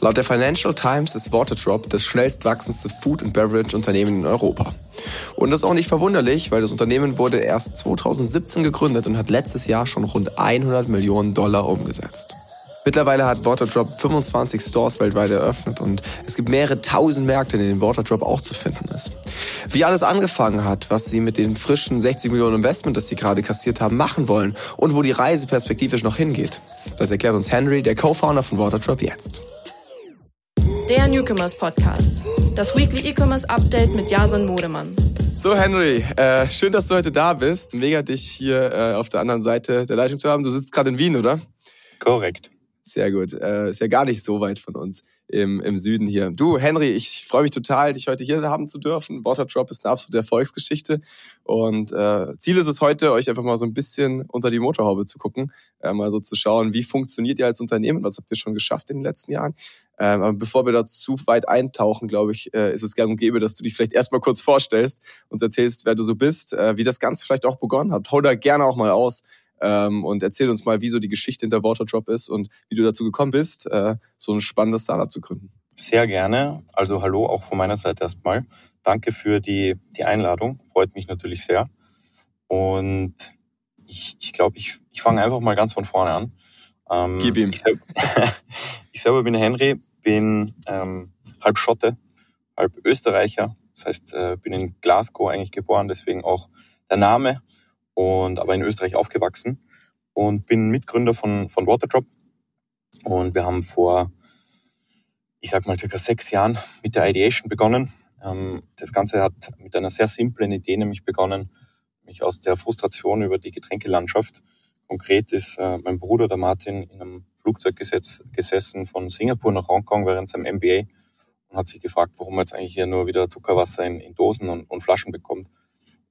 Laut der Financial Times ist Waterdrop das schnellst wachsendste Food- and Beverage-Unternehmen in Europa. Und das ist auch nicht verwunderlich, weil das Unternehmen wurde erst 2017 gegründet und hat letztes Jahr schon rund 100 Millionen Dollar umgesetzt. Mittlerweile hat Waterdrop 25 Stores weltweit eröffnet und es gibt mehrere tausend Märkte, in denen Waterdrop auch zu finden ist. Wie alles angefangen hat, was sie mit den frischen 60 Millionen Investment, das sie gerade kassiert haben, machen wollen und wo die Reise perspektivisch noch hingeht, das erklärt uns Henry, der Co-Founder von Waterdrop jetzt. Der Newcomers Podcast. Das Weekly E-Commerce Update mit Jason Modemann. So, Henry, äh, schön, dass du heute da bist. Mega, dich hier äh, auf der anderen Seite der Leitung zu haben. Du sitzt gerade in Wien, oder? Korrekt. Sehr gut. Äh, ist ja gar nicht so weit von uns im, im Süden hier. Du, Henry, ich freue mich total, dich heute hier haben zu dürfen. Waterdrop ist eine absolute Erfolgsgeschichte. Und äh, Ziel ist es heute, euch einfach mal so ein bisschen unter die Motorhaube zu gucken, äh, mal so zu schauen, wie funktioniert ihr als Unternehmen, was habt ihr schon geschafft in den letzten Jahren. Ähm, aber bevor wir da zu weit eintauchen, glaube ich, äh, ist es gang und gäbe, dass du dich vielleicht erstmal kurz vorstellst, uns erzählst, wer du so bist, äh, wie das Ganze vielleicht auch begonnen hat. Hol da gerne auch mal aus ähm, und erzähl uns mal, wie so die Geschichte hinter Waterdrop ist und wie du dazu gekommen bist, äh, so ein spannendes Startup zu gründen. Sehr gerne. Also hallo auch von meiner Seite erstmal. Danke für die, die Einladung. Freut mich natürlich sehr. Und ich, ich glaube, ich, ich fange einfach mal ganz von vorne an. Ähm, Gib ihm. Ich, selber, ich selber bin Henry, bin ähm, halb Schotte, halb Österreicher. Das heißt, äh, bin in Glasgow eigentlich geboren, deswegen auch der Name und aber in Österreich aufgewachsen und bin Mitgründer von, von Waterdrop. Und wir haben vor, ich sag mal, circa sechs Jahren mit der Ideation begonnen. Ähm, das Ganze hat mit einer sehr simplen Idee nämlich begonnen, mich aus der Frustration über die Getränkelandschaft. Konkret ist äh, mein Bruder, der Martin, in einem Flugzeug gesessen von Singapur nach Hongkong während seinem MBA und hat sich gefragt, warum er jetzt eigentlich hier nur wieder Zuckerwasser in, in Dosen und, und Flaschen bekommt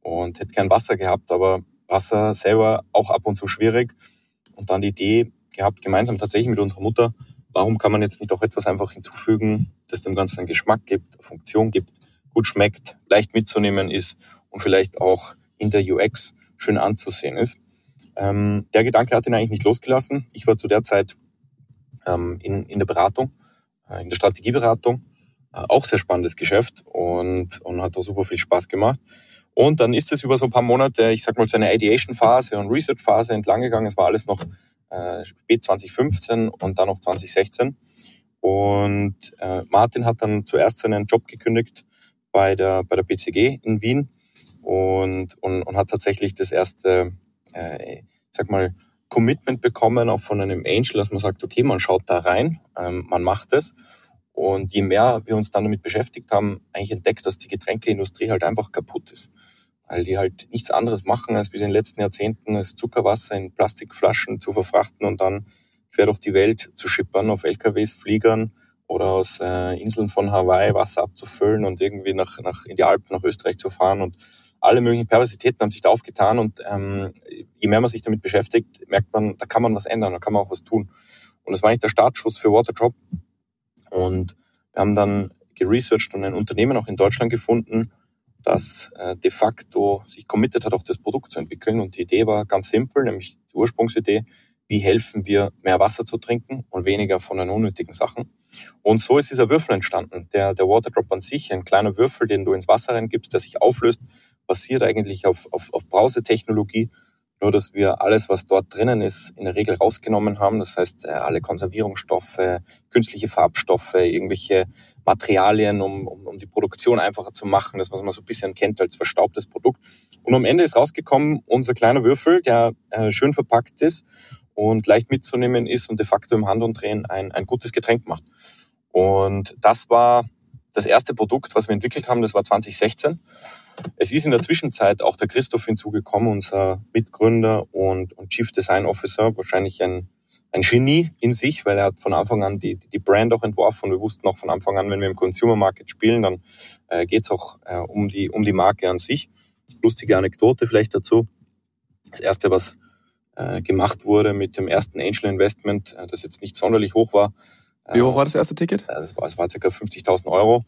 und hätte gern Wasser gehabt, aber Wasser selber auch ab und zu schwierig. Und dann die Idee gehabt, gemeinsam tatsächlich mit unserer Mutter, warum kann man jetzt nicht auch etwas einfach hinzufügen, das dem Ganzen einen Geschmack gibt, Funktion gibt, gut schmeckt, leicht mitzunehmen ist und vielleicht auch in der UX schön anzusehen ist. Ähm, der Gedanke hat ihn eigentlich nicht losgelassen. Ich war zu der Zeit ähm, in, in der Beratung, äh, in der Strategieberatung, auch sehr spannendes Geschäft und, und hat auch super viel Spaß gemacht. Und dann ist es über so ein paar Monate, ich sag mal, so eine Ideation-Phase und Research-Phase entlang gegangen. Es war alles noch äh, spät 2015 und dann noch 2016. Und äh, Martin hat dann zuerst seinen Job gekündigt bei der, bei der BCG in Wien und, und, und hat tatsächlich das erste, äh, ich sag mal, Commitment bekommen, auch von einem Angel, dass man sagt, okay, man schaut da rein, ähm, man macht es. Und je mehr wir uns dann damit beschäftigt haben, eigentlich entdeckt, dass die Getränkeindustrie halt einfach kaputt ist. Weil die halt nichts anderes machen, als wie in den letzten Jahrzehnten das Zuckerwasser in Plastikflaschen zu verfrachten und dann quer durch die Welt zu schippern auf LKWs, Fliegern oder aus äh, Inseln von Hawaii Wasser abzufüllen und irgendwie nach, nach in die Alpen, nach Österreich zu fahren. Und alle möglichen Perversitäten haben sich da aufgetan. Und ähm, je mehr man sich damit beschäftigt, merkt man, da kann man was ändern, da kann man auch was tun. Und das war eigentlich der Startschuss für Waterdrop. Und wir haben dann geresearched und ein Unternehmen auch in Deutschland gefunden, das äh, de facto sich committed hat, auch das Produkt zu entwickeln. Und die Idee war ganz simpel, nämlich die Ursprungsidee, wie helfen wir, mehr Wasser zu trinken und weniger von den unnötigen Sachen. Und so ist dieser Würfel entstanden. Der, der Waterdrop an sich, ein kleiner Würfel, den du ins Wasser reingibst, der sich auflöst, basiert eigentlich auf, auf, auf Brausetechnologie nur, dass wir alles, was dort drinnen ist, in der Regel rausgenommen haben. Das heißt, äh, alle Konservierungsstoffe, künstliche Farbstoffe, irgendwelche Materialien, um, um, um die Produktion einfacher zu machen. Das, was man so ein bisschen kennt als verstaubtes Produkt. Und am Ende ist rausgekommen unser kleiner Würfel, der äh, schön verpackt ist und leicht mitzunehmen ist und de facto im Handumdrehen ein, ein gutes Getränk macht. Und das war das erste Produkt, was wir entwickelt haben. Das war 2016. Es ist in der Zwischenzeit auch der Christoph hinzugekommen, unser Mitgründer und, und Chief Design Officer, wahrscheinlich ein, ein Genie in sich, weil er hat von Anfang an die, die Brand auch entworfen. Wir wussten auch von Anfang an, wenn wir im Consumer Market spielen, dann äh, geht es auch äh, um, die, um die Marke an sich. Lustige Anekdote vielleicht dazu. Das erste, was äh, gemacht wurde mit dem ersten Angel Investment, äh, das jetzt nicht sonderlich hoch war. Wie hoch war das erste Ticket? Äh, das war, das war ca. 50.000 Euro.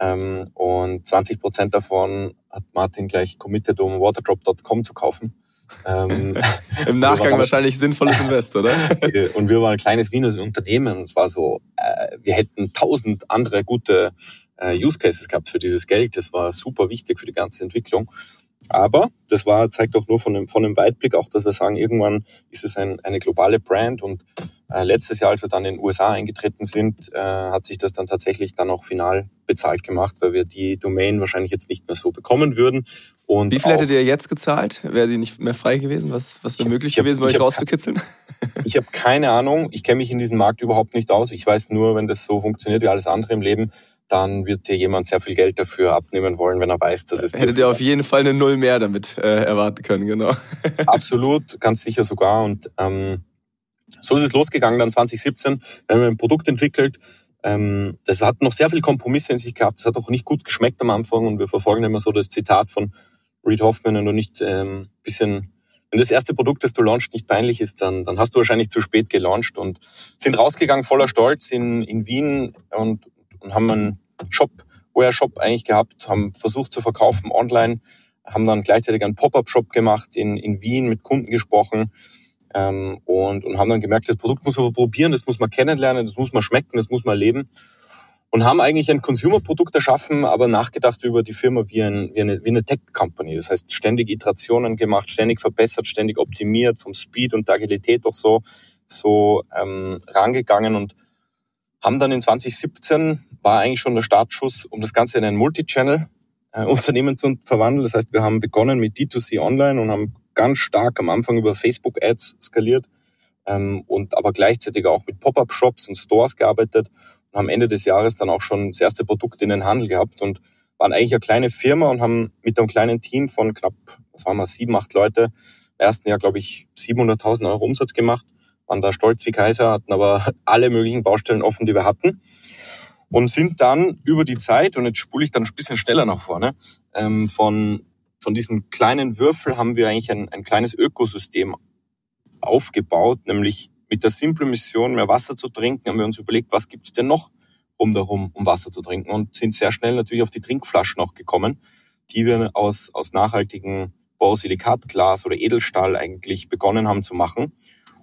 Ähm, und 20 Prozent davon hat Martin gleich committed, um waterdrop.com zu kaufen. Ähm, Im Nachgang waren, wahrscheinlich sinnvolles Invest, oder? und wir waren ein kleines Wiener Unternehmen und es war so, äh, wir hätten tausend andere gute äh, Use Cases gehabt für dieses Geld. Das war super wichtig für die ganze Entwicklung. Aber das war, zeigt auch nur von einem, von einem Weitblick auch, dass wir sagen, irgendwann ist es ein, eine globale Brand und äh, letztes Jahr, als wir dann in den USA eingetreten sind, äh, hat sich das dann tatsächlich dann auch final bezahlt gemacht, weil wir die Domain wahrscheinlich jetzt nicht mehr so bekommen würden. Und Wie viel hättet ihr jetzt gezahlt? Wäre die nicht mehr frei gewesen? Was, was wäre möglich hab, gewesen, bei euch rauszukitzeln? Ich habe keine Ahnung. Ich kenne mich in diesem Markt überhaupt nicht aus. Ich weiß nur, wenn das so funktioniert wie alles andere im Leben, dann wird dir jemand sehr viel Geld dafür abnehmen wollen, wenn er weiß, dass es Hättet ihr auf jeden Fall eine Null mehr damit äh, erwarten können, genau. Absolut, ganz sicher sogar. Und ähm, so ist es losgegangen dann 2017. Wir haben ein Produkt entwickelt. Ähm, das hat noch sehr viel Kompromisse in sich gehabt. Das hat auch nicht gut geschmeckt am Anfang. Und wir verfolgen immer so das Zitat von Reed Hoffman, wenn du nicht ähm, bisschen wenn das erste Produkt, das du launchst, nicht peinlich ist, dann, dann hast du wahrscheinlich zu spät gelauncht und sind rausgegangen voller Stolz in, in Wien und und haben einen Shop, Wear-Shop eigentlich gehabt, haben versucht zu verkaufen online, haben dann gleichzeitig einen Pop-up-Shop gemacht in, in Wien, mit Kunden gesprochen ähm, und, und haben dann gemerkt, das Produkt muss man probieren, das muss man kennenlernen, das muss man schmecken, das muss man erleben und haben eigentlich ein Consumer-Produkt erschaffen, aber nachgedacht über die Firma wie, ein, wie eine, wie eine Tech-Company. Das heißt, ständig Iterationen gemacht, ständig verbessert, ständig optimiert, vom Speed und der Agilität auch so, so ähm, rangegangen und haben dann in 2017, war eigentlich schon der Startschuss, um das Ganze in ein Multichannel-Unternehmen äh, zu verwandeln. Das heißt, wir haben begonnen mit D2C Online und haben ganz stark am Anfang über Facebook-Ads skaliert ähm, und aber gleichzeitig auch mit Pop-Up-Shops und Stores gearbeitet und haben Ende des Jahres dann auch schon das erste Produkt in den Handel gehabt und waren eigentlich eine kleine Firma und haben mit einem kleinen Team von knapp, was waren wir, sieben, acht Leute, im ersten Jahr, glaube ich, 700.000 Euro Umsatz gemacht waren da stolz wie Kaiser, hatten aber alle möglichen Baustellen offen, die wir hatten. Und sind dann über die Zeit, und jetzt spule ich dann ein bisschen schneller nach vorne, ähm, von, von diesem kleinen Würfel haben wir eigentlich ein, ein kleines Ökosystem aufgebaut, nämlich mit der simplen Mission, mehr Wasser zu trinken, haben wir uns überlegt, was gibt's denn noch um darum, um Wasser zu trinken und sind sehr schnell natürlich auf die Trinkflaschen auch gekommen, die wir aus, aus nachhaltigen Borosilikatglas oder Edelstahl eigentlich begonnen haben zu machen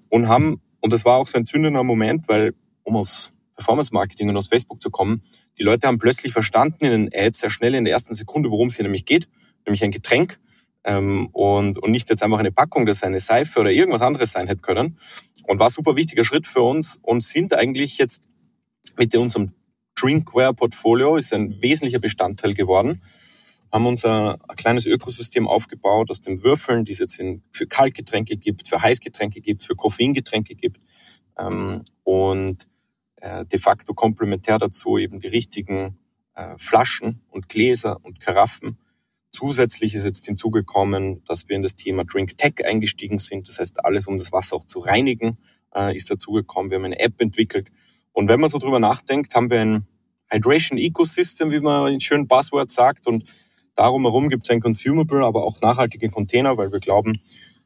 und haben, und das war auch so ein zündender Moment, weil, um aufs Performance Marketing und aufs Facebook zu kommen, die Leute haben plötzlich verstanden in den Ads sehr schnell in der ersten Sekunde, worum es hier nämlich geht, nämlich ein Getränk ähm, und, und nicht jetzt einfach eine Packung, das eine Seife oder irgendwas anderes sein hätte können. Und war super wichtiger Schritt für uns und sind eigentlich jetzt mit unserem Drinkware-Portfolio ist ein wesentlicher Bestandteil geworden haben unser ein kleines Ökosystem aufgebaut aus den Würfeln, die es jetzt in, für Kaltgetränke gibt, für Heißgetränke gibt, für Koffeingetränke gibt ähm, und äh, de facto komplementär dazu eben die richtigen äh, Flaschen und Gläser und Karaffen. Zusätzlich ist jetzt hinzugekommen, dass wir in das Thema Drink Tech eingestiegen sind. Das heißt, alles, um das Wasser auch zu reinigen, äh, ist dazugekommen. Wir haben eine App entwickelt. Und wenn man so drüber nachdenkt, haben wir ein Hydration Ecosystem, wie man in schönen Buzzword sagt. Und Darum herum gibt es ein Consumable, aber auch nachhaltige Container, weil wir glauben,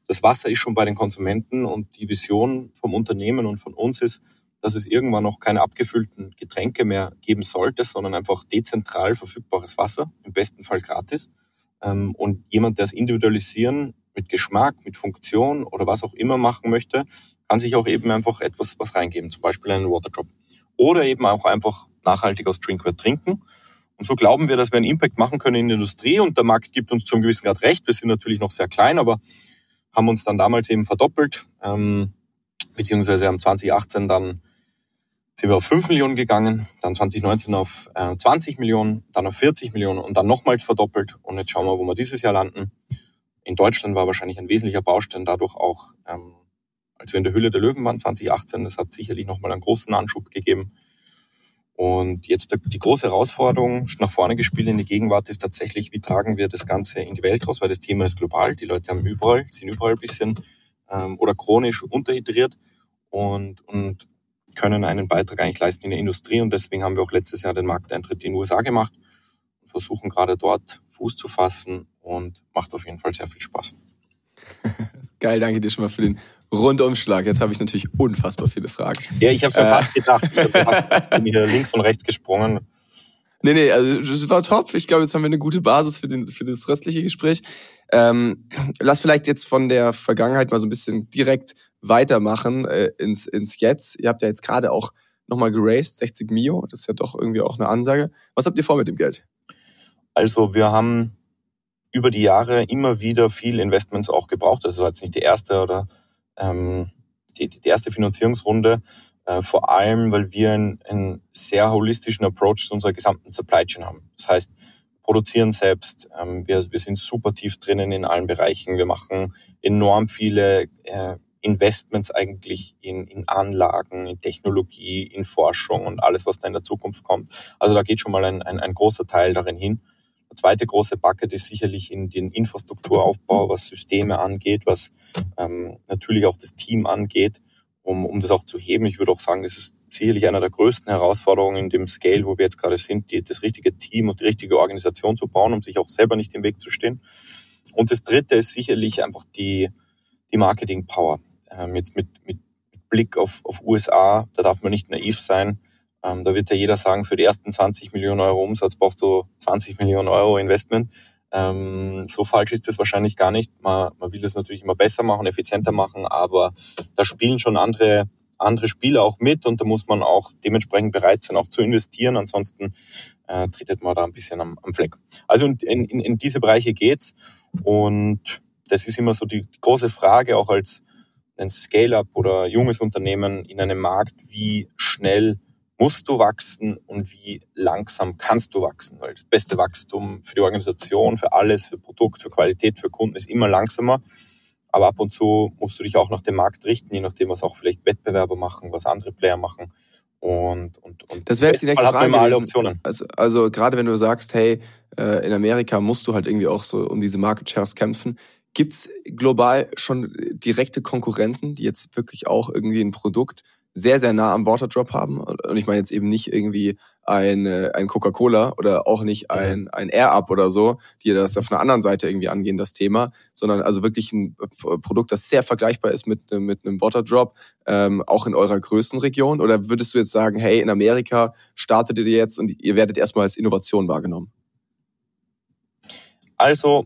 das Wasser ist schon bei den Konsumenten und die Vision vom Unternehmen und von uns ist, dass es irgendwann noch keine abgefüllten Getränke mehr geben sollte, sondern einfach dezentral verfügbares Wasser, im besten Fall gratis. Ähm, und jemand, der es individualisieren mit Geschmack, mit Funktion oder was auch immer machen möchte, kann sich auch eben einfach etwas was reingeben, zum Beispiel einen Waterdrop. Oder eben auch einfach nachhaltig aus Drinkware trinken und so glauben wir, dass wir einen Impact machen können in der Industrie und der Markt gibt uns zum gewissen Grad recht. Wir sind natürlich noch sehr klein, aber haben uns dann damals eben verdoppelt, ähm, beziehungsweise haben 2018 dann sind wir auf 5 Millionen gegangen, dann 2019 auf äh, 20 Millionen, dann auf 40 Millionen und dann nochmals verdoppelt. Und jetzt schauen wir, wo wir dieses Jahr landen. In Deutschland war wahrscheinlich ein wesentlicher Baustein dadurch auch, ähm, als wir in der Hülle der Löwen waren 2018, das hat sicherlich nochmal einen großen Anschub gegeben. Und jetzt die große Herausforderung nach vorne gespielt in die Gegenwart ist tatsächlich, wie tragen wir das Ganze in die Welt raus, weil das Thema ist global. Die Leute haben überall, sind überall ein bisschen ähm, oder chronisch unterhydriert und, und können einen Beitrag eigentlich leisten in der Industrie. Und deswegen haben wir auch letztes Jahr den Markteintritt in den USA gemacht und versuchen gerade dort Fuß zu fassen und macht auf jeden Fall sehr viel Spaß. Geil, danke dir schon mal für den Rundumschlag. Jetzt habe ich natürlich unfassbar viele Fragen. Ja, ich habe mir äh, fast gedacht. Ich habe fast hier links und rechts gesprungen. Nee, nee, also das war top. Ich glaube, jetzt haben wir eine gute Basis für, den, für das restliche Gespräch. Ähm, lass vielleicht jetzt von der Vergangenheit mal so ein bisschen direkt weitermachen äh, ins, ins Jetzt. Ihr habt ja jetzt gerade auch nochmal geraced, 60 Mio. Das ist ja doch irgendwie auch eine Ansage. Was habt ihr vor mit dem Geld? Also wir haben über die Jahre immer wieder viel Investments auch gebraucht. Das war jetzt nicht die erste oder ähm, die, die erste Finanzierungsrunde. Äh, vor allem, weil wir einen, einen sehr holistischen Approach zu unserer gesamten Supply Chain haben. Das heißt, produzieren selbst. Ähm, wir, wir sind super tief drinnen in allen Bereichen. Wir machen enorm viele äh, Investments eigentlich in, in Anlagen, in Technologie, in Forschung und alles, was da in der Zukunft kommt. Also da geht schon mal ein, ein, ein großer Teil darin hin. Der zweite große Bucket ist sicherlich in den Infrastrukturaufbau, was Systeme angeht, was ähm, natürlich auch das Team angeht um, um das auch zu heben. Ich würde auch sagen, das ist sicherlich einer der größten Herausforderungen in dem Scale, wo wir jetzt gerade sind, die, das richtige Team und die richtige Organisation zu bauen, um sich auch selber nicht im Weg zu stehen. Und das dritte ist sicherlich einfach die, die Marketing Power. Ähm, jetzt mit, mit, Blick auf, auf USA, da darf man nicht naiv sein. Ähm, da wird ja jeder sagen, für die ersten 20 Millionen Euro Umsatz brauchst du 20 Millionen Euro Investment. Ähm, so falsch ist es wahrscheinlich gar nicht. Man, man will das natürlich immer besser machen, effizienter machen, aber da spielen schon andere, andere Spieler auch mit und da muss man auch dementsprechend bereit sein, auch zu investieren. Ansonsten äh, tretet man da ein bisschen am, am Fleck. Also in, in, in diese Bereiche geht's und das ist immer so die große Frage, auch als ein Scale-up oder junges Unternehmen in einem Markt, wie schnell musst du wachsen und wie langsam kannst du wachsen? Weil das beste Wachstum für die Organisation, für alles, für Produkt, für Qualität, für Kunden ist immer langsamer. Aber ab und zu musst du dich auch nach dem Markt richten, je nachdem, was auch vielleicht Wettbewerber machen, was andere Player machen. Und, und, und das wäre jetzt die nächste Frage. Alle Optionen. Also, also gerade wenn du sagst, hey, äh, in Amerika musst du halt irgendwie auch so um diese Market Shares kämpfen. Gibt's global schon direkte Konkurrenten, die jetzt wirklich auch irgendwie ein Produkt sehr, sehr nah am Waterdrop haben. Und ich meine jetzt eben nicht irgendwie ein, äh, ein Coca-Cola oder auch nicht ein, ein Air-Up oder so, die das auf einer anderen Seite irgendwie angehen, das Thema, sondern also wirklich ein Produkt, das sehr vergleichbar ist mit, mit einem Waterdrop, ähm, auch in eurer Größenregion? Oder würdest du jetzt sagen, hey, in Amerika startet ihr jetzt und ihr werdet erstmal als Innovation wahrgenommen? Also,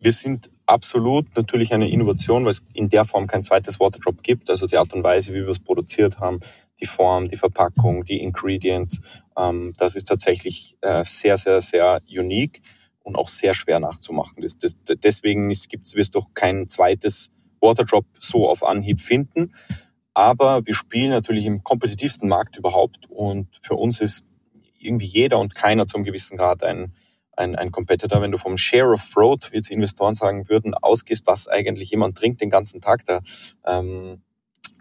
wir sind absolut natürlich eine Innovation, weil es in der Form kein zweites Waterdrop gibt. Also die Art und Weise, wie wir es produziert haben, die Form, die Verpackung, die Ingredients, ähm, das ist tatsächlich äh, sehr, sehr, sehr unique und auch sehr schwer nachzumachen. Das, das, deswegen gibt es doch kein zweites Waterdrop so auf Anhieb finden. Aber wir spielen natürlich im kompetitivsten Markt überhaupt und für uns ist irgendwie jeder und keiner zum gewissen Grad ein ein, ein Competitor. Wenn du vom Share of Throat, wie jetzt Investoren sagen würden, ausgehst, was eigentlich jemand trinkt den ganzen Tag, da ähm,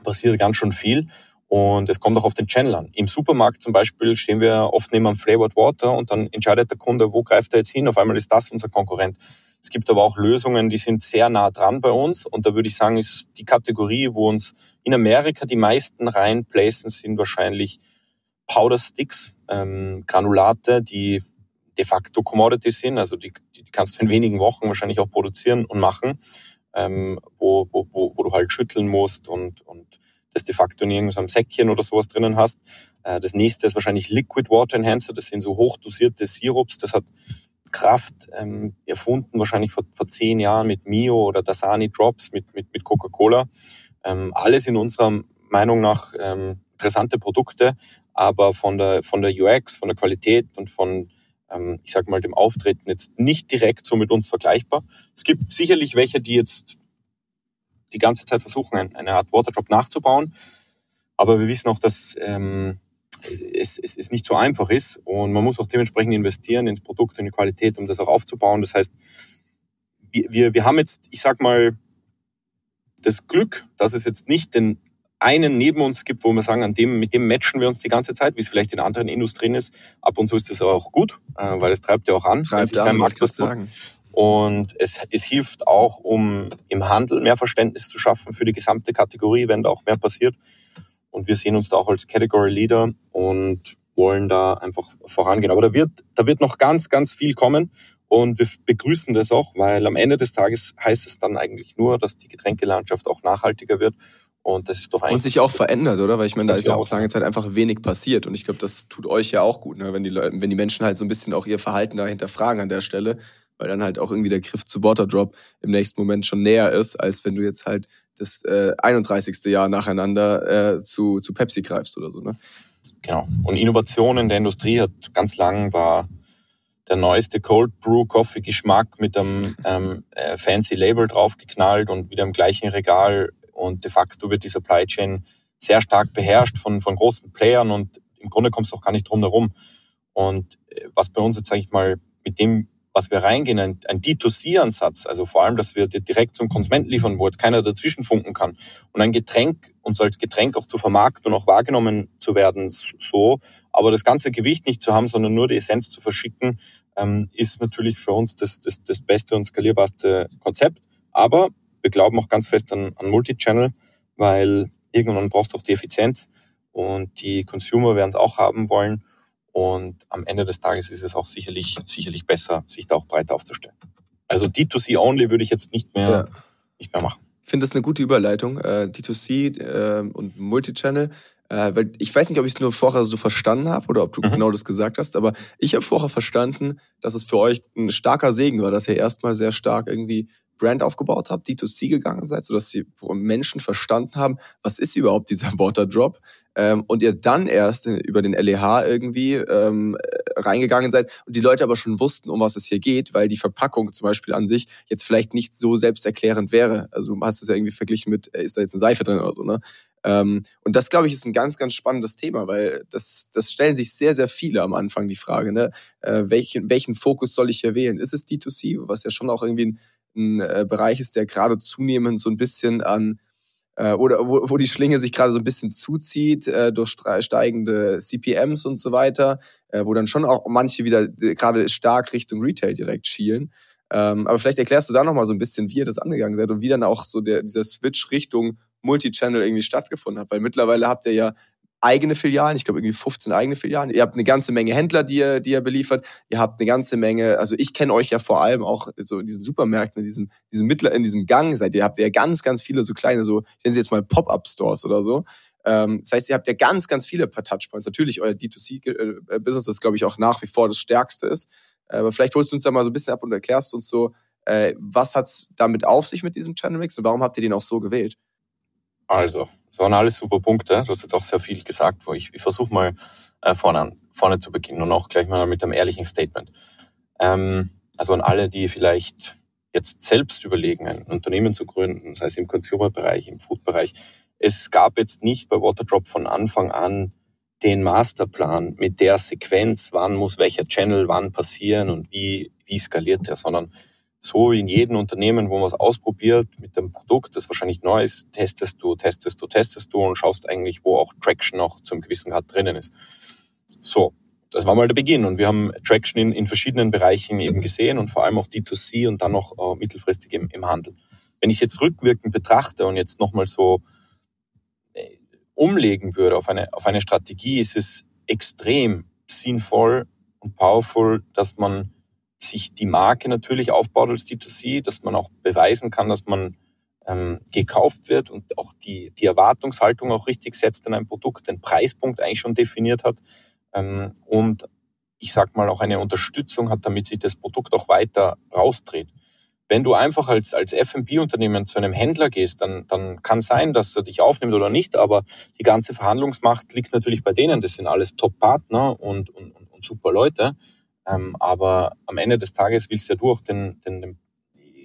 passiert ganz schön viel. Und es kommt auch auf den Channel an. Im Supermarkt zum Beispiel stehen wir oft neben einem Flavored Water und dann entscheidet der Kunde, wo greift er jetzt hin. Auf einmal ist das unser Konkurrent. Es gibt aber auch Lösungen, die sind sehr nah dran bei uns. Und da würde ich sagen, ist die Kategorie, wo uns in Amerika die meisten reinplacen, sind wahrscheinlich Powder Sticks, ähm, Granulate, die de facto Commodity sind, also die, die kannst du in wenigen Wochen wahrscheinlich auch produzieren und machen, ähm, wo, wo, wo, wo du halt schütteln musst und, und das de facto in irgendeinem Säckchen oder sowas drinnen hast. Äh, das nächste ist wahrscheinlich Liquid Water Enhancer, das sind so hochdosierte Sirups, das hat Kraft ähm, erfunden, wahrscheinlich vor, vor zehn Jahren mit Mio oder Dasani Drops mit, mit, mit Coca-Cola. Ähm, alles in unserer Meinung nach ähm, interessante Produkte, aber von der, von der UX, von der Qualität und von ich sage mal, dem Auftreten jetzt nicht direkt so mit uns vergleichbar. Es gibt sicherlich welche, die jetzt die ganze Zeit versuchen, eine Art Waterdrop nachzubauen. Aber wir wissen auch, dass ähm, es, es, es nicht so einfach ist und man muss auch dementsprechend investieren ins Produkt und die Qualität, um das auch aufzubauen. Das heißt, wir, wir, wir haben jetzt, ich sag mal, das Glück, dass es jetzt nicht den einen neben uns gibt, wo wir sagen, an dem, mit dem matchen wir uns die ganze Zeit, wie es vielleicht in anderen Industrien ist. Ab und zu ist das auch gut, äh, weil es treibt ja auch an. Treibt an, Markt was sagen. Und es, es hilft auch, um im Handel mehr Verständnis zu schaffen für die gesamte Kategorie, wenn da auch mehr passiert. Und wir sehen uns da auch als Category Leader und wollen da einfach vorangehen. Aber da wird, da wird noch ganz, ganz viel kommen. Und wir begrüßen das auch, weil am Ende des Tages heißt es dann eigentlich nur, dass die Getränkelandschaft auch nachhaltiger wird Und das ist doch eigentlich. Und sich auch verändert, oder? Weil ich meine, da ist ja auch lange Zeit einfach wenig passiert. Und ich glaube, das tut euch ja auch gut, ne? wenn, die Leute, wenn die Menschen halt so ein bisschen auch ihr Verhalten da hinterfragen an der Stelle, weil dann halt auch irgendwie der Griff zu Waterdrop im nächsten Moment schon näher ist, als wenn du jetzt halt das äh, 31. Jahr nacheinander äh, zu, zu Pepsi greifst oder so. Ne? Genau. Und Innovation in der Industrie hat ganz lang war der neueste Cold Brew Coffee Geschmack mit einem ähm, äh, fancy Label draufgeknallt und wieder im gleichen Regal und de facto wird die Supply Chain sehr stark beherrscht von, von großen Playern und im Grunde kommst du auch gar nicht drum herum. Und äh, was bei uns jetzt, sage ich mal, mit dem, was wir reingehen, ein, ein D2C-Ansatz, also vor allem, dass wir direkt zum Konsumenten liefern, wo jetzt keiner dazwischen funken kann. Und ein Getränk, uns als Getränk auch zu vermarkten und auch wahrgenommen zu werden, so, aber das ganze Gewicht nicht zu haben, sondern nur die Essenz zu verschicken, ähm, ist natürlich für uns das, das, das beste und skalierbarste Konzept. Aber wir glauben auch ganz fest an, an Multichannel, weil irgendwann brauchst du auch die Effizienz und die Consumer werden es auch haben wollen. Und am Ende des Tages ist es auch sicherlich, sicherlich besser, sich da auch breiter aufzustellen. Also D2C only würde ich jetzt nicht mehr, ja. nicht mehr machen. Ich finde das eine gute Überleitung. Äh, D2C äh, und Multichannel. Äh, weil ich weiß nicht, ob ich es nur vorher so verstanden habe oder ob du mhm. genau das gesagt hast, aber ich habe vorher verstanden, dass es für euch ein starker Segen war, dass ihr erstmal sehr stark irgendwie Brand aufgebaut habt, D2C gegangen seid, sodass die Menschen verstanden haben, was ist überhaupt dieser Water Drop ähm, und ihr dann erst über den LEH irgendwie ähm, reingegangen seid und die Leute aber schon wussten, um was es hier geht, weil die Verpackung zum Beispiel an sich jetzt vielleicht nicht so selbsterklärend wäre. Also du hast es ja irgendwie verglichen mit, äh, ist da jetzt eine Seife drin oder so, ne? Ähm, und das, glaube ich, ist ein ganz, ganz spannendes Thema, weil das, das stellen sich sehr, sehr viele am Anfang die Frage, ne? Äh, welchen, welchen Fokus soll ich hier wählen? Ist es D2C, was ja schon auch irgendwie ein ein äh, Bereich ist, der gerade zunehmend so ein bisschen an äh, oder wo, wo die Schlinge sich gerade so ein bisschen zuzieht äh, durch steigende CPMs und so weiter, äh, wo dann schon auch manche wieder gerade stark Richtung Retail direkt schielen. Ähm, aber vielleicht erklärst du da nochmal so ein bisschen, wie ihr das angegangen seid und wie dann auch so der, dieser Switch Richtung Multichannel irgendwie stattgefunden hat. Weil mittlerweile habt ihr ja eigene Filialen, ich glaube irgendwie 15 eigene Filialen. Ihr habt eine ganze Menge Händler, die ihr, die ihr beliefert. Ihr habt eine ganze Menge, also ich kenne euch ja vor allem auch so in diesen Supermärkten, in diesem, diesem Mittler, in diesem Gang seid ihr, habt ihr ja ganz, ganz viele so kleine, so, ich nenne sie jetzt mal Pop-Up-Stores oder so. Ähm, das heißt, ihr habt ja ganz, ganz viele Touchpoints. Natürlich euer D2C-Business, das glaube ich auch nach wie vor das Stärkste ist. Äh, aber vielleicht holst du uns da mal so ein bisschen ab und erklärst uns so, äh, was hat's damit auf sich mit diesem Channel Mix und warum habt ihr den auch so gewählt? Also, das waren alles super Punkte. Du hast jetzt auch sehr viel gesagt, wo ich, ich versuche mal äh, vorne, vorne zu beginnen und auch gleich mal mit einem ehrlichen Statement. Ähm, also an alle, die vielleicht jetzt selbst überlegen, ein Unternehmen zu gründen, sei es im Consumer-Bereich, im Food-Bereich. Es gab jetzt nicht bei Waterdrop von Anfang an den Masterplan mit der Sequenz, wann muss welcher Channel wann passieren und wie, wie skaliert der, sondern so in jedem Unternehmen, wo man es ausprobiert mit dem Produkt, das wahrscheinlich neu ist, testest du, testest du, testest du und schaust eigentlich, wo auch Traction noch zum gewissen Grad drinnen ist. So, das war mal der Beginn und wir haben Traction in, in verschiedenen Bereichen eben gesehen und vor allem auch D2C und dann noch äh, mittelfristig im, im Handel. Wenn ich jetzt rückwirkend betrachte und jetzt nochmal so äh, umlegen würde auf eine, auf eine Strategie, ist es extrem sinnvoll und powerful, dass man sich die Marke natürlich aufbaut als D2C, dass man auch beweisen kann, dass man ähm, gekauft wird und auch die, die Erwartungshaltung auch richtig setzt in ein Produkt, den Preispunkt eigentlich schon definiert hat ähm, und ich sag mal auch eine Unterstützung hat, damit sich das Produkt auch weiter rausdreht. Wenn du einfach als, als F&B-Unternehmen zu einem Händler gehst, dann, dann kann sein, dass er dich aufnimmt oder nicht, aber die ganze Verhandlungsmacht liegt natürlich bei denen. Das sind alles Top-Partner und, und, und super Leute. Ähm, aber am Ende des Tages willst ja du auch den, den, den,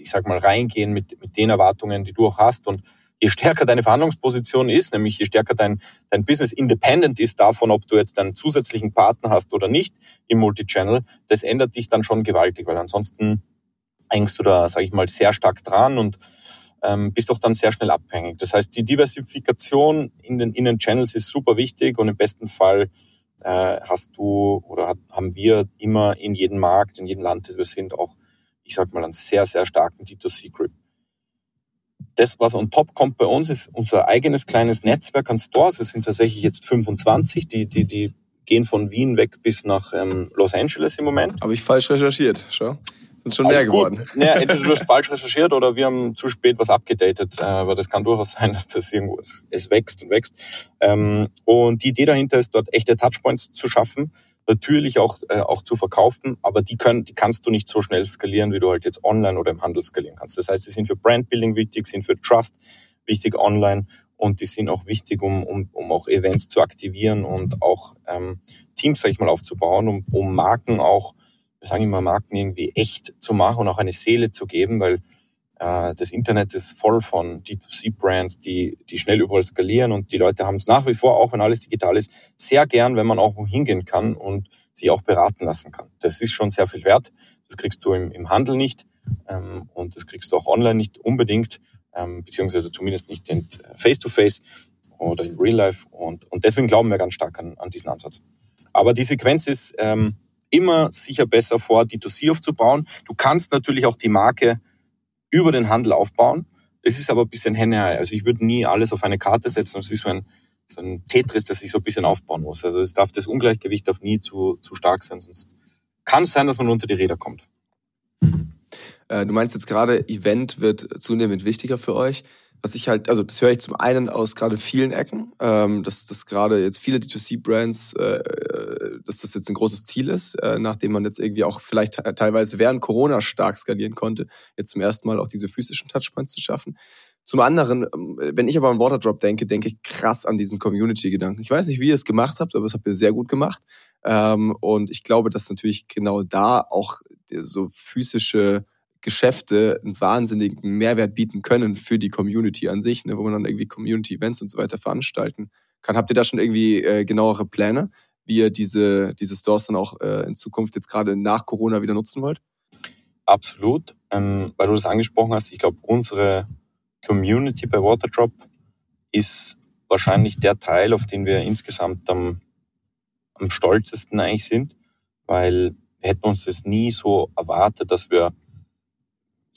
ich sag mal, reingehen mit, mit den Erwartungen, die du auch hast. Und je stärker deine Verhandlungsposition ist, nämlich je stärker dein, dein Business independent ist davon, ob du jetzt einen zusätzlichen Partner hast oder nicht im Multichannel, das ändert dich dann schon gewaltig, weil ansonsten hängst du da, sage ich mal, sehr stark dran und ähm, bist auch dann sehr schnell abhängig. Das heißt, die Diversifikation in den, in den Channels ist super wichtig und im besten Fall äh, hast du oder hat, haben wir immer in jedem Markt, in jedem Land, das wir sind, auch, ich sag mal, einen sehr, sehr starken D2C-Grip. Das, was on top kommt bei uns, ist unser eigenes kleines Netzwerk an Stores. Es sind tatsächlich jetzt 25, die, die, die gehen von Wien weg bis nach ähm, Los Angeles im Moment. Habe ich falsch recherchiert, schau. Sind schon mehr geworden. Naja, entweder du hast falsch recherchiert oder wir haben zu spät was abgedatet. Äh, aber das kann durchaus sein, dass das irgendwo es, es wächst und wächst. Ähm, und die Idee dahinter ist, dort echte Touchpoints zu schaffen, natürlich auch äh, auch zu verkaufen, aber die können, die kannst du nicht so schnell skalieren, wie du halt jetzt online oder im Handel skalieren kannst. Das heißt, die sind für Brandbuilding wichtig, sind für Trust wichtig online und die sind auch wichtig, um, um, um auch Events zu aktivieren und auch ähm, Teams, sag ich mal, aufzubauen, um, um Marken auch, wir sagen immer, Marken irgendwie echt zu machen und auch eine Seele zu geben, weil äh, das Internet ist voll von D2C-Brands, die, die schnell überall skalieren und die Leute haben es nach wie vor, auch wenn alles digital ist, sehr gern, wenn man auch hingehen kann und sich auch beraten lassen kann. Das ist schon sehr viel wert. Das kriegst du im, im Handel nicht ähm, und das kriegst du auch online nicht unbedingt ähm, beziehungsweise zumindest nicht in äh, Face-to-Face oder in Real Life. Und, und deswegen glauben wir ganz stark an, an diesen Ansatz. Aber die Sequenz ist ähm, immer sicher besser vor, D2C aufzubauen. Du kannst natürlich auch die Marke über den Handel aufbauen. Es ist aber ein bisschen henne Also ich würde nie alles auf eine Karte setzen. Es ist so ein, so ein Tetris, das sich so ein bisschen aufbauen muss. Also es darf das Ungleichgewicht darf nie zu, zu stark sein, sonst kann es sein, dass man unter die Räder kommt. Mhm. Äh, du meinst jetzt gerade, Event wird zunehmend wichtiger für euch. Was ich halt, also das höre ich zum einen aus gerade vielen Ecken, ähm, dass, dass gerade jetzt viele D2C-Brands, äh, dass das jetzt ein großes Ziel ist, äh, nachdem man jetzt irgendwie auch vielleicht teilweise während Corona stark skalieren konnte, jetzt zum ersten Mal auch diese physischen Touchpoints zu schaffen. Zum anderen, ähm, wenn ich aber an Waterdrop denke, denke ich krass an diesen Community-Gedanken. Ich weiß nicht, wie ihr es gemacht habt, aber es habt ihr sehr gut gemacht. Ähm, und ich glaube, dass natürlich genau da auch so physische Geschäfte einen wahnsinnigen Mehrwert bieten können für die Community an sich, ne, wo man dann irgendwie Community-Events und so weiter veranstalten kann. Habt ihr da schon irgendwie äh, genauere Pläne, wie ihr diese, diese Stores dann auch äh, in Zukunft jetzt gerade nach Corona wieder nutzen wollt? Absolut. Ähm, weil du das angesprochen hast, ich glaube, unsere Community bei Waterdrop ist wahrscheinlich der Teil, auf den wir insgesamt am, am stolzesten eigentlich sind, weil wir hätten uns das nie so erwartet, dass wir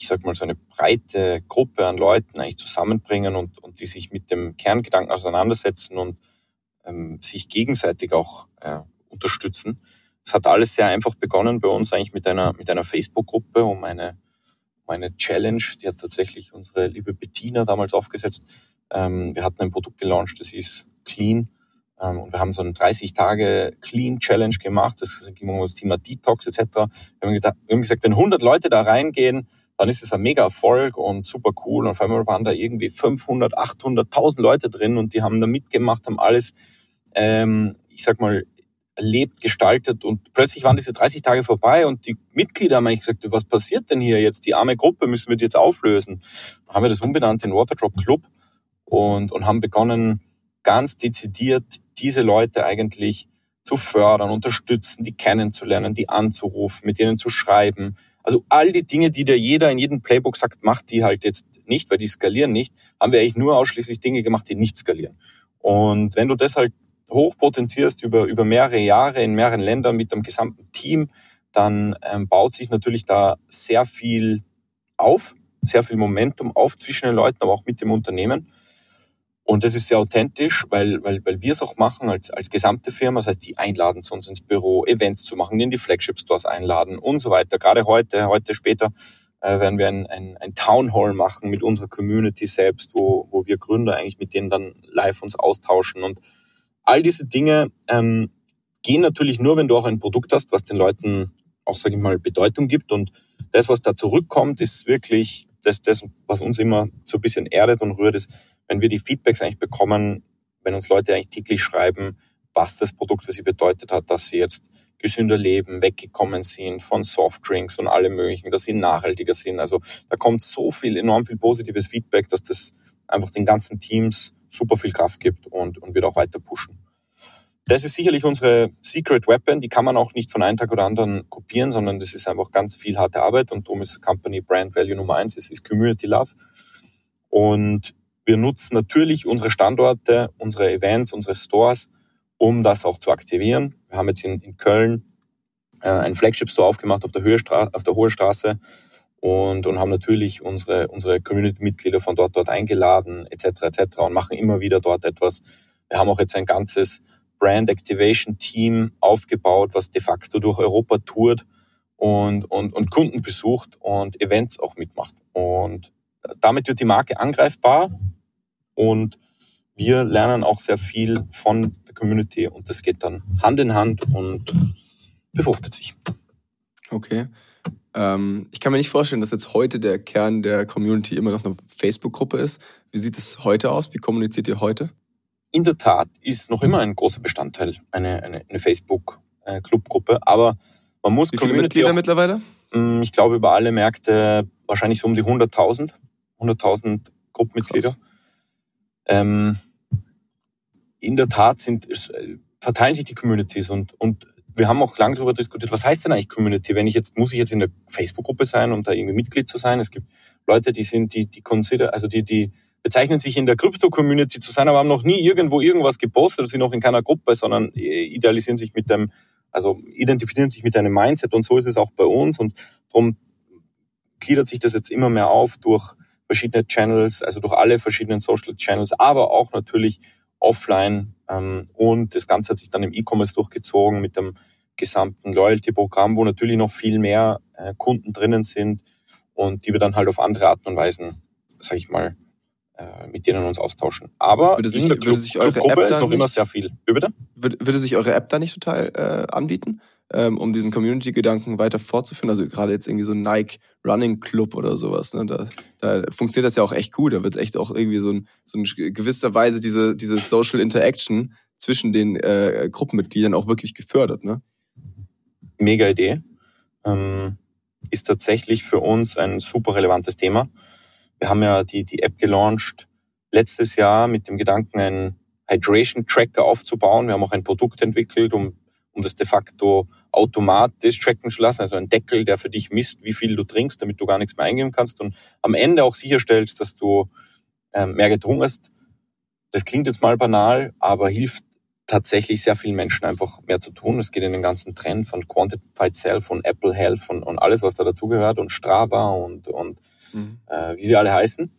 ich sag mal, so eine breite Gruppe an Leuten eigentlich zusammenbringen und, und die sich mit dem Kerngedanken auseinandersetzen und ähm, sich gegenseitig auch äh, unterstützen. Es hat alles sehr einfach begonnen bei uns eigentlich mit einer, mit einer Facebook-Gruppe um eine, um eine Challenge, die hat tatsächlich unsere liebe Bettina damals aufgesetzt. Ähm, wir hatten ein Produkt gelauncht, das hieß Clean. Ähm, und wir haben so eine 30 Tage Clean Challenge gemacht. Das ging um das Thema Detox etc. Wir wir haben gesagt, wenn 100 Leute da reingehen, dann ist es ein mega Erfolg und super cool. Und auf einmal waren da irgendwie 500, 800, 1000 Leute drin und die haben da mitgemacht, haben alles, ähm, ich sag mal, erlebt, gestaltet und plötzlich waren diese 30 Tage vorbei und die Mitglieder haben eigentlich gesagt, was passiert denn hier jetzt? Die arme Gruppe müssen wir jetzt auflösen. Dann haben wir das umbenannt in Waterdrop Club und, und haben begonnen, ganz dezidiert diese Leute eigentlich zu fördern, unterstützen, die kennenzulernen, die anzurufen, mit denen zu schreiben, also all die Dinge, die dir jeder in jedem Playbook sagt, macht die halt jetzt nicht, weil die skalieren nicht, haben wir eigentlich nur ausschließlich Dinge gemacht, die nicht skalieren. Und wenn du das halt hochpotenzierst über, über mehrere Jahre in mehreren Ländern mit dem gesamten Team, dann ähm, baut sich natürlich da sehr viel auf, sehr viel Momentum auf zwischen den Leuten, aber auch mit dem Unternehmen. Und das ist sehr authentisch, weil, weil, weil wir es auch machen als, als gesamte Firma. Das heißt, die einladen zu uns ins Büro, Events zu machen, in die Flagship Stores einladen und so weiter. Gerade heute, heute später äh, werden wir ein, ein, ein Town Hall machen mit unserer Community selbst, wo, wo wir Gründer eigentlich mit denen dann live uns austauschen. Und all diese Dinge ähm, gehen natürlich nur, wenn du auch ein Produkt hast, was den Leuten auch, sage ich mal, Bedeutung gibt. Und das, was da zurückkommt, ist wirklich das, das was uns immer so ein bisschen erdet und rührt, ist, wenn wir die Feedbacks eigentlich bekommen, wenn uns Leute eigentlich täglich schreiben, was das Produkt für sie bedeutet hat, dass sie jetzt gesünder leben, weggekommen sind von Softdrinks und allem möglichen, dass sie nachhaltiger sind. Also da kommt so viel, enorm viel positives Feedback, dass das einfach den ganzen Teams super viel Kraft gibt und, und wird auch weiter pushen. Das ist sicherlich unsere Secret Weapon. Die kann man auch nicht von einem Tag oder anderen kopieren, sondern das ist einfach ganz viel harte Arbeit und darum ist Company Brand Value Nummer eins, es ist Community Love. Und wir nutzen natürlich unsere Standorte, unsere Events, unsere Stores, um das auch zu aktivieren. Wir haben jetzt in, in Köln äh, einen Flagship-Store aufgemacht auf der, Höhe auf der Hohe Straße und, und haben natürlich unsere, unsere Community-Mitglieder von dort dort eingeladen etc. etc. und machen immer wieder dort etwas. Wir haben auch jetzt ein ganzes Brand Activation Team aufgebaut, was de facto durch Europa tourt und, und, und Kunden besucht und Events auch mitmacht. Und damit wird die Marke angreifbar und wir lernen auch sehr viel von der Community und das geht dann Hand in Hand und befruchtet sich. Okay. Ähm, ich kann mir nicht vorstellen, dass jetzt heute der Kern der Community immer noch eine Facebook-Gruppe ist. Wie sieht es heute aus? Wie kommuniziert ihr heute? In der Tat ist noch immer ein großer Bestandteil eine, eine, eine Facebook-Clubgruppe, aber man muss Wie viele Mitglieder auch, mittlerweile? Mm, ich glaube, über alle Märkte wahrscheinlich so um die 100.000. 100.000 Gruppenmitglieder. Ähm, in der Tat sind, äh, verteilen sich die Communities und, und wir haben auch lange darüber diskutiert, was heißt denn eigentlich Community? Wenn ich jetzt, muss ich jetzt in der Facebook-Gruppe sein, um da irgendwie Mitglied zu sein? Es gibt Leute, die sind, die, die consider, also die, die bezeichnen sich in der Krypto-Community zu sein, aber haben noch nie irgendwo irgendwas gepostet, sind noch in keiner Gruppe, sondern äh, idealisieren sich mit dem, also identifizieren sich mit einem Mindset und so ist es auch bei uns und darum gliedert sich das jetzt immer mehr auf durch verschiedene Channels, also durch alle verschiedenen Social Channels, aber auch natürlich offline. Ähm, und das Ganze hat sich dann im E-Commerce durchgezogen mit dem gesamten Loyalty-Programm, wo natürlich noch viel mehr äh, Kunden drinnen sind und die wir dann halt auf andere Arten und Weisen, sage ich mal, mit denen uns austauschen. Aber würde sich, in der Club, würde sich eure Clubgruppe App ist noch nicht, immer sehr viel. Wie bitte? Würde, würde sich eure App da nicht total äh, anbieten? ähm, um diesen Community-Gedanken weiter fortzuführen. Also gerade jetzt irgendwie so ein Nike Running Club oder sowas. Ne? Da, da funktioniert das ja auch echt gut. Da wird echt auch irgendwie so, ein, so in gewisser Weise diese, diese Social Interaction zwischen den äh, Gruppenmitgliedern auch wirklich gefördert. Ne? Mega Idee. Ähm, ist tatsächlich für uns ein super relevantes Thema. Wir haben ja die, die App gelauncht letztes Jahr mit dem Gedanken, einen Hydration Tracker aufzubauen. Wir haben auch ein Produkt entwickelt, um, um das de facto automatisch tracken zu lassen, also ein Deckel, der für dich misst, wie viel du trinkst, damit du gar nichts mehr eingeben kannst und am Ende auch sicherstellst, dass du ähm, mehr getrunken hast. Das klingt jetzt mal banal, aber hilft tatsächlich sehr vielen Menschen einfach mehr zu tun. Es geht in den ganzen Trend von Quantified Self von Apple Health und, und alles, was da dazugehört und Strava und, und mhm. äh, wie sie alle heißen.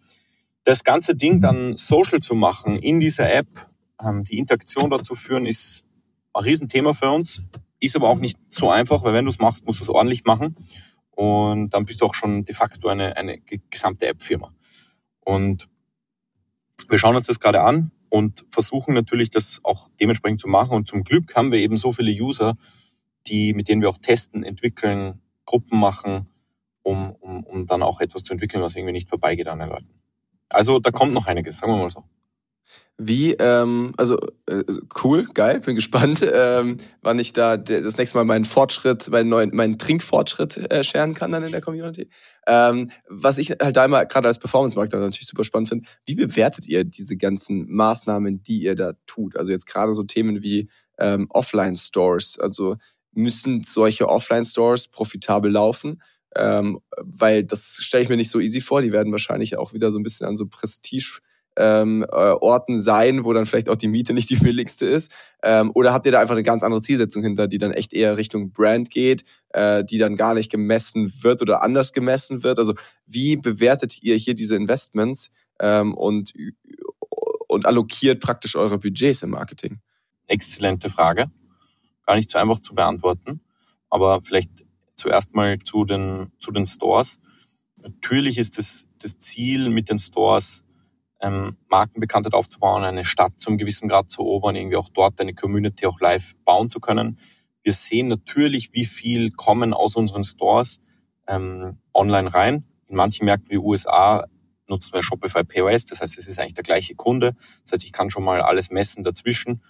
Das ganze Ding dann social zu machen in dieser App, ähm, die Interaktion dazu führen, ist ein Riesenthema für uns. Ist aber auch nicht so einfach, weil wenn du es machst, musst du es ordentlich machen. Und dann bist du auch schon de facto eine, eine gesamte App-Firma. Und wir schauen uns das gerade an und versuchen natürlich, das auch dementsprechend zu machen. Und zum Glück haben wir eben so viele User, die, mit denen wir auch testen, entwickeln, Gruppen machen, um, um, um dann auch etwas zu entwickeln, was irgendwie nicht vorbeigeht an den Leuten. Also da kommt noch einiges, sagen wir mal so. Wie, ähm, also äh, cool, geil, bin gespannt, ähm, wann ich da das nächste Mal meinen Fortschritt, meinen neuen, meinen Trinkfortschritt äh, scheren kann dann in der Community. Ähm, was ich halt da immer gerade als Performance-Markt natürlich super spannend finde, wie bewertet ihr diese ganzen Maßnahmen, die ihr da tut? Also jetzt gerade so Themen wie ähm, Offline-Stores, also müssen solche Offline-Stores profitabel laufen? Ähm, weil das stelle ich mir nicht so easy vor. Die werden wahrscheinlich auch wieder so ein bisschen an so Prestige ähm, äh, Orten sein, wo dann vielleicht auch die Miete nicht die billigste ist? Ähm, oder habt ihr da einfach eine ganz andere Zielsetzung hinter, die dann echt eher Richtung Brand geht, äh, die dann gar nicht gemessen wird oder anders gemessen wird? Also wie bewertet ihr hier diese Investments ähm, und, und allokiert praktisch eure Budgets im Marketing? Exzellente Frage. Gar nicht so einfach zu beantworten, aber vielleicht zuerst mal zu den, zu den Stores. Natürlich ist das, das Ziel mit den Stores, ähm, Markenbekanntheit aufzubauen, eine Stadt zum gewissen Grad zu erobern, irgendwie auch dort eine Community auch live bauen zu können. Wir sehen natürlich, wie viel kommen aus unseren Stores ähm, online rein. In manchen Märkten wie USA nutzen wir Shopify POS, das heißt, es ist eigentlich der gleiche Kunde. Das heißt, ich kann schon mal alles messen dazwischen.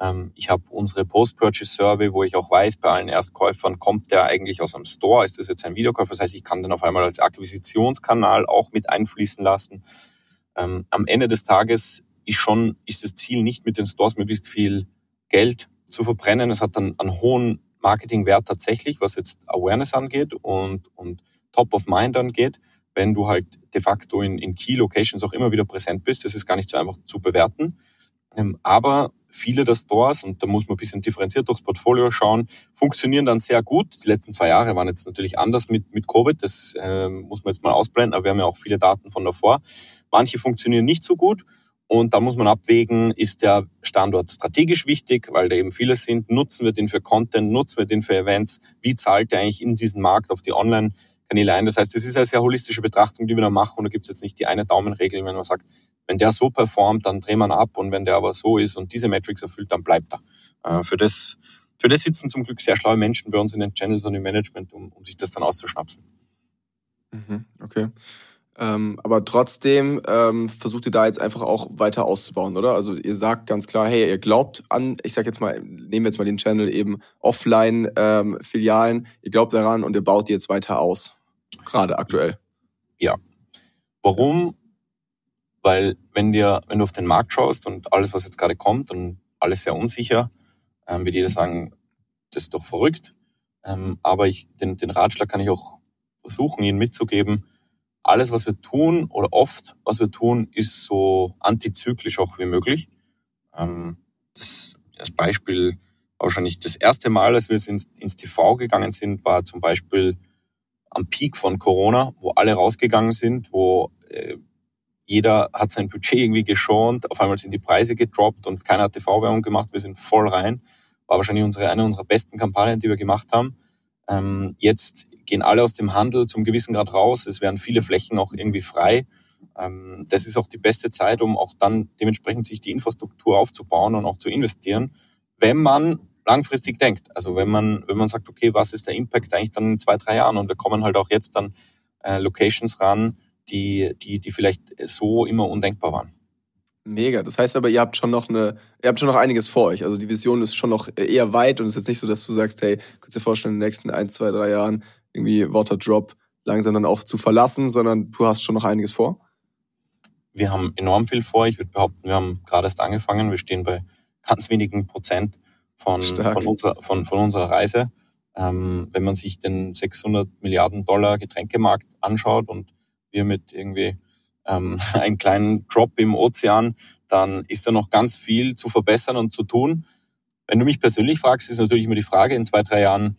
Ähm, ich habe unsere Post-Purchase-Survey, wo ich auch weiß, bei allen Erstkäufern kommt der eigentlich aus einem Store, ist das jetzt ein Videokäufer? Das heißt, ich kann den auf einmal als Akquisitionskanal auch mit einfließen lassen. Ähm, am Ende des Tages ist schon, ist das Ziel nicht mit den Stores möglichst viel Geld zu verbrennen. Es hat dann einen hohen Marketingwert tatsächlich, was jetzt Awareness angeht und, und Top of Mind angeht. Wenn du halt de facto in, in Key Locations auch immer wieder präsent bist, das ist gar nicht so einfach zu bewerten. Ähm, aber viele der Stores, und da muss man ein bisschen differenziert durchs Portfolio schauen, funktionieren dann sehr gut. Die letzten zwei Jahre waren jetzt natürlich anders mit, mit Covid, das äh, muss man jetzt mal ausblenden, aber wir haben ja auch viele Daten von davor. Manche funktionieren nicht so gut Und da muss man abwägen, ist der Standort strategisch wichtig, weil da eben viele sind, nutzen wir den für Content, nutzen wir den für Events, wie zahlt der eigentlich in diesen Markt auf die Online-Kanäle ein. Das heißt, das ist eine sehr holistische Betrachtung, die wir da machen und da gibt es jetzt nicht die eine Daumenregel, wenn man sagt, wenn der so performt, dann drehen wir ab und wenn der aber so ist und diese Metrics erfüllt, dann bleibt er. Äh, für das, für das sitzen zum Glück sehr schlaue Menschen bei uns in den Channels und im Management, um, um sich das dann auszuschnapsen. Mhm, okay. Ähm, aber trotzdem ähm, versucht ihr da jetzt einfach auch weiter auszubauen, oder? Also ihr sagt ganz klar, hey, ihr glaubt an, ich sag jetzt mal, nehmen wir jetzt mal den Channel eben Offline-Filialen, ähm, ihr glaubt daran und ihr baut die jetzt weiter aus, gerade aktuell. Ja. Warum? Weil wenn dir, wenn du auf den Markt schaust und alles, was jetzt gerade kommt und alles sehr unsicher, ähm, wird jeder sagen, das ist doch verrückt. Ähm, aber ich, den, den Ratschlag kann ich auch versuchen, ihnen mitzugeben, alles, was wir tun oder oft, was wir tun, ist so antizyklisch auch wie möglich. Ähm, das, das Beispiel wahrscheinlich das erste Mal, als wir ins, ins TV gegangen sind, war zum Beispiel am Peak von Corona, wo alle rausgegangen sind, wo äh, jeder hat sein Budget irgendwie geschont, auf einmal sind die Preise gedroppt und keiner hat TV-Werbung gemacht, wir sind voll rein. War wahrscheinlich unsere, eine unserer besten Kampagnen, die wir gemacht haben. Ähm, jetzt gehen alle aus dem Handel zum gewissen Grad raus. Es werden viele Flächen auch irgendwie frei. Ähm, das ist auch die beste Zeit, um auch dann dementsprechend sich die Infrastruktur aufzubauen und auch zu investieren, wenn man langfristig denkt. Also wenn man, wenn man sagt, okay, was ist der Impact eigentlich dann in zwei, drei Jahren? Und wir kommen halt auch jetzt dann äh, Locations ran, die, die, die vielleicht so immer undenkbar waren. Mega. Das heißt aber, ihr habt schon noch eine, ihr habt schon noch einiges vor euch. Also die Vision ist schon noch eher weit und es ist jetzt nicht so, dass du sagst, hey, kannst dir vorstellen, in den nächsten ein, zwei, drei Jahren irgendwie Waterdrop langsam dann auch zu verlassen, sondern du hast schon noch einiges vor? Wir haben enorm viel vor. Ich würde behaupten, wir haben gerade erst angefangen. Wir stehen bei ganz wenigen Prozent von, von, unserer, von, von unserer Reise. Ähm, wenn man sich den 600 Milliarden Dollar Getränkemarkt anschaut und wir mit irgendwie ähm, einen kleinen Drop im Ozean, dann ist da noch ganz viel zu verbessern und zu tun. Wenn du mich persönlich fragst, ist natürlich immer die Frage, in zwei, drei Jahren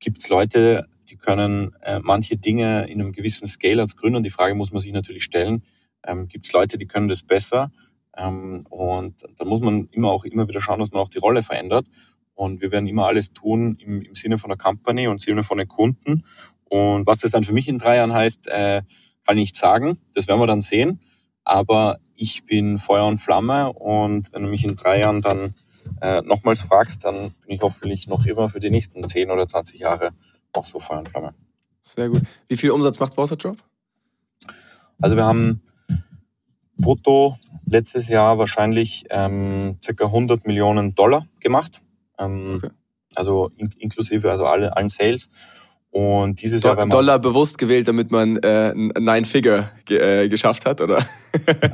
gibt es Leute, die können äh, manche Dinge in einem gewissen Scale als Gründer, die Frage muss man sich natürlich stellen, ähm, gibt es Leute, die können das besser? Ähm, und da muss man immer auch immer wieder schauen, dass man auch die Rolle verändert. Und wir werden immer alles tun im, im Sinne von der Company und im Sinne von den Kunden. Und was das dann für mich in drei Jahren heißt, äh, kann ich nicht sagen. Das werden wir dann sehen. Aber ich bin Feuer und Flamme und wenn du mich in drei Jahren dann äh, nochmals fragst, dann bin ich hoffentlich noch immer für die nächsten 10 oder 20 Jahre auch so Feuer und Flamme. Sehr gut. Wie viel Umsatz macht Waterdrop? Also wir haben brutto letztes Jahr wahrscheinlich ähm, circa 100 Millionen Dollar gemacht. Ähm, okay. Also in, inklusive also alle, allen Sales. Und dieses Do Jahr, wenn man Dollar bewusst gewählt, damit man äh, Nine Figure ge äh, geschafft hat, oder?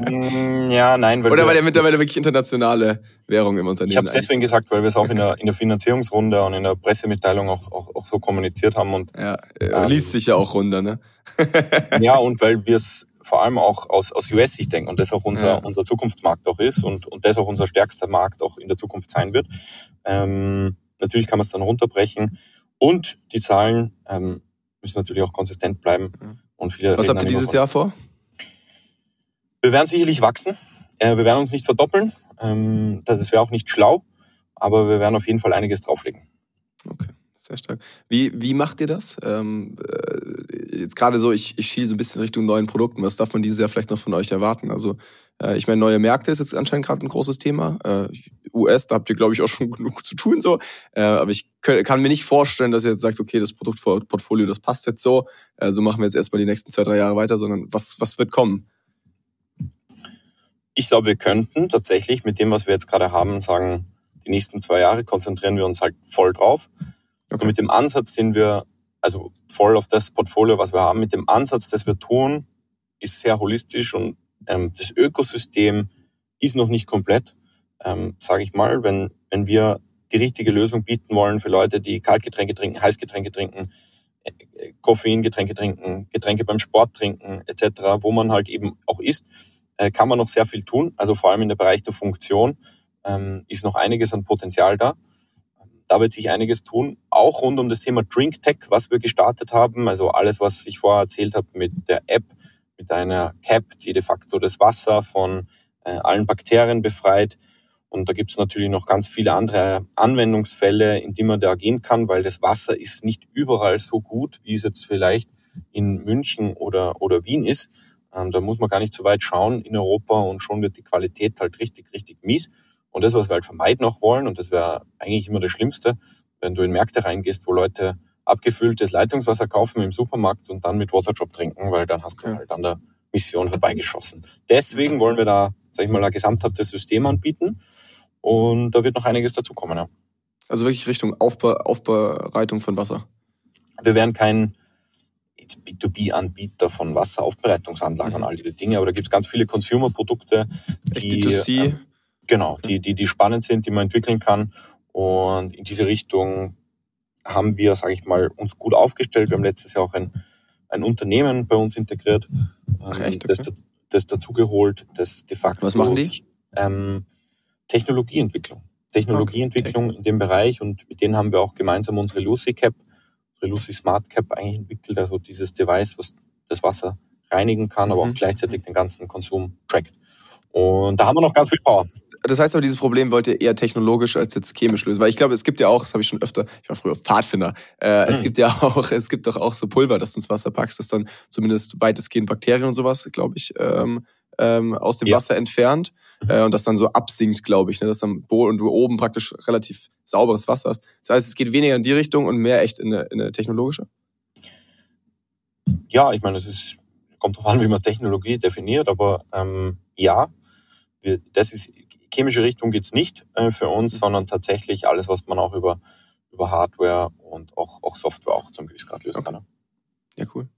Mm, ja, nein. Weil oder weil er mittlerweile wirklich internationale Währung im Unternehmen. Ich habe es deswegen gesagt, weil wir es auch in der, in der Finanzierungsrunde und in der Pressemitteilung auch, auch, auch so kommuniziert haben und ja, äh, ähm, liest sich ja auch runter, ne? ja, und weil wir es vor allem auch aus, aus US-Sicht denken und das auch unser, ja. unser Zukunftsmarkt auch ist und, und das auch unser stärkster Markt auch in der Zukunft sein wird. Ähm, natürlich kann man es dann runterbrechen und die Zahlen ähm, müssen natürlich auch konsistent bleiben. Und viele Was habt ihr dieses Jahr vor? Wir werden sicherlich wachsen. Äh, wir werden uns nicht verdoppeln. Ähm, das wäre auch nicht schlau. Aber wir werden auf jeden Fall einiges drauflegen. Okay. Sehr stark. Wie, wie macht ihr das? Ähm, äh, jetzt gerade so, ich, ich schiele so ein bisschen Richtung neuen Produkten. Was darf man dieses Jahr vielleicht noch von euch erwarten? Also, äh, ich meine, neue Märkte ist jetzt anscheinend gerade ein großes Thema. Äh, US, da habt ihr, glaube ich, auch schon genug zu tun. so. Äh, aber ich kann mir nicht vorstellen, dass ihr jetzt sagt, okay, das Produktportfolio, das passt jetzt so. Äh, so machen wir jetzt erstmal die nächsten zwei, drei Jahre weiter, sondern was, was wird kommen? Ich glaube, wir könnten tatsächlich mit dem, was wir jetzt gerade haben, sagen, die nächsten zwei Jahre konzentrieren wir uns halt voll drauf. Okay. mit dem Ansatz, den wir, also voll auf das Portfolio, was wir haben, mit dem Ansatz, das wir tun, ist sehr holistisch und ähm, das Ökosystem ist noch nicht komplett, ähm, sage ich mal. Wenn, wenn wir die richtige Lösung bieten wollen für Leute, die Kaltgetränke trinken, Heißgetränke trinken, äh, Koffeingetränke trinken, Getränke beim Sport trinken etc., wo man halt eben auch isst, äh, kann man noch sehr viel tun. Also vor allem in der Bereich der Funktion ähm, ist noch einiges an Potenzial da. Da wird sich einiges tun, auch rund um das Thema Drink Tech, was wir gestartet haben. Also alles, was ich vorher erzählt habe mit der App, mit einer Cap, die de facto das Wasser von äh, allen Bakterien befreit. Und da gibt es natürlich noch ganz viele andere Anwendungsfälle, in die man da gehen kann, weil das Wasser ist nicht überall so gut, wie es jetzt vielleicht in München oder, oder Wien ist. Ähm, da muss man gar nicht so weit schauen in Europa und schon wird die Qualität halt richtig, richtig mies. Und das, was wir halt vermeiden auch wollen, und das wäre eigentlich immer das Schlimmste, wenn du in Märkte reingehst, wo Leute abgefülltes Leitungswasser kaufen im Supermarkt und dann mit Waterdrop trinken, weil dann hast du halt an der Mission vorbeigeschossen. Deswegen wollen wir da, sag ich mal, ein gesamthaftes System anbieten und da wird noch einiges dazukommen. Ja. Also wirklich Richtung Aufbe Aufbereitung von Wasser. Wir werden kein B2B-Anbieter von Wasseraufbereitungsanlagen mhm. und all diese Dinge, aber da gibt es ganz viele Consumer-Produkte, die, äh, genau, die, die, die spannend sind, die man entwickeln kann. Und in diese Richtung haben wir, sage ich mal, uns gut aufgestellt. Wir haben letztes Jahr auch ein, ein Unternehmen bei uns integriert, Ach, echt? Okay. das, das dazugeholt, das de facto Was machen die? Ähm, Technologieentwicklung. Technologieentwicklung okay. in dem Bereich und mit denen haben wir auch gemeinsam unsere Lucy Cap, unsere Lucy Smart Cap eigentlich entwickelt, also dieses Device, was das Wasser reinigen kann, aber mhm. auch gleichzeitig den ganzen Konsum trackt. Und da haben wir noch ganz viel Power. Das heißt aber, dieses Problem wollt ihr eher technologisch als jetzt chemisch lösen. Weil ich glaube, es gibt ja auch, das habe ich schon öfter, ich war früher Pfadfinder, äh, mhm. es gibt ja auch, es gibt doch auch so Pulver, das du ins Wasser packst, das dann zumindest weitestgehend Bakterien und sowas, glaube ich, ähm, ähm, aus dem ja. Wasser entfernt äh, und das dann so absinkt, glaube ich, ne, dass dann und du oben praktisch relativ sauberes Wasser hast. Das heißt, es geht weniger in die Richtung und mehr echt in eine, in eine technologische. Ja, ich meine, es ist kommt drauf an, wie man Technologie definiert, aber ähm, ja, wir, das ist chemische Richtung geht's nicht äh, für uns, mhm. sondern tatsächlich alles, was man auch über über Hardware und auch auch Software auch zum gewissen Grad lösen okay. kann. Ja, cool.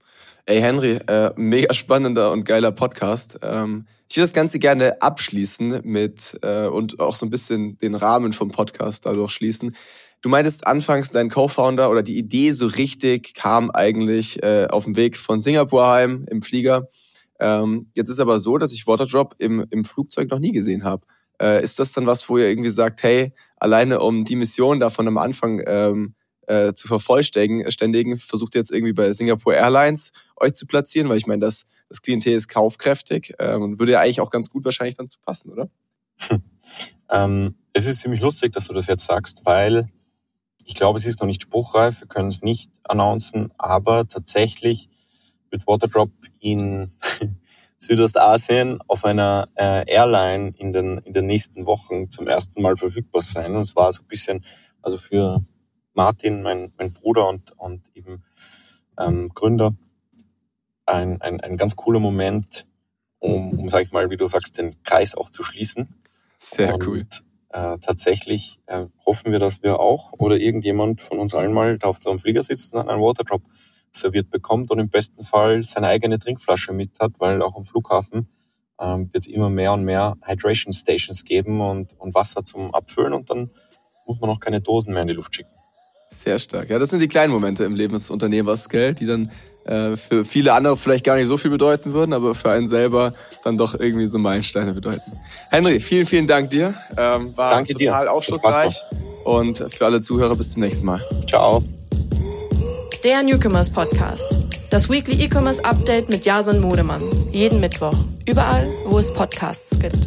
Ey, Henry, äh, mega spannender und geiler Podcast. Ähm, ich würde das Ganze gerne abschließen mit äh, und auch so ein bisschen den Rahmen vom Podcast dadurch schließen. Du meintest anfangs, dein Co-Founder oder die Idee so richtig kam eigentlich äh, auf dem Weg von Singapur heim im Flieger. Ähm, jetzt ist aber so, dass ich Waterdrop im, im Flugzeug noch nie gesehen habe. Äh, ist das dann was, wo ihr irgendwie sagt, hey, alleine um die Mission davon am Anfang ähm, äh, zu vervollständigen, versucht jetzt irgendwie bei Singapore Airlines euch zu platzieren, weil ich meine, das, das Klientel ist kaufkräftig ähm, und würde ja eigentlich auch ganz gut wahrscheinlich dann zu passen, oder? Hm. Ähm, es ist ziemlich lustig, dass du das jetzt sagst, weil ich glaube, es ist noch nicht spruchreif, wir können es nicht announcen, aber tatsächlich wird Waterdrop in Südostasien auf einer äh, Airline in den, in den nächsten Wochen zum ersten Mal verfügbar sein. Und es war so ein bisschen, also für Martin, mein, mein Bruder und, und eben ähm, Gründer, ein, ein, ein ganz cooler Moment, um, um, sag ich mal, wie du sagst, den Kreis auch zu schließen. Sehr und, cool. Äh, tatsächlich äh, hoffen wir, dass wir auch oder irgendjemand von uns allen mal da auf so einem Flieger sitzt und einen Waterdrop serviert bekommt und im besten Fall seine eigene Trinkflasche mit hat, weil auch am Flughafen ähm, wird es immer mehr und mehr Hydration Stations geben und, und Wasser zum Abfüllen und dann muss man auch keine Dosen mehr in die Luft schicken. Sehr stark. Ja, das sind die kleinen Momente im Leben des Unternehmers, gell, die dann äh, für viele andere vielleicht gar nicht so viel bedeuten würden, aber für einen selber dann doch irgendwie so Meilensteine bedeuten. Henry, vielen, vielen Dank dir. Ähm, war Danke total dir. aufschlussreich. Und für alle Zuhörer bis zum nächsten Mal. Ciao. Der Newcomers Podcast. Das Weekly E-Commerce Update mit Jason Modemann. Jeden Mittwoch. Überall, wo es Podcasts gibt.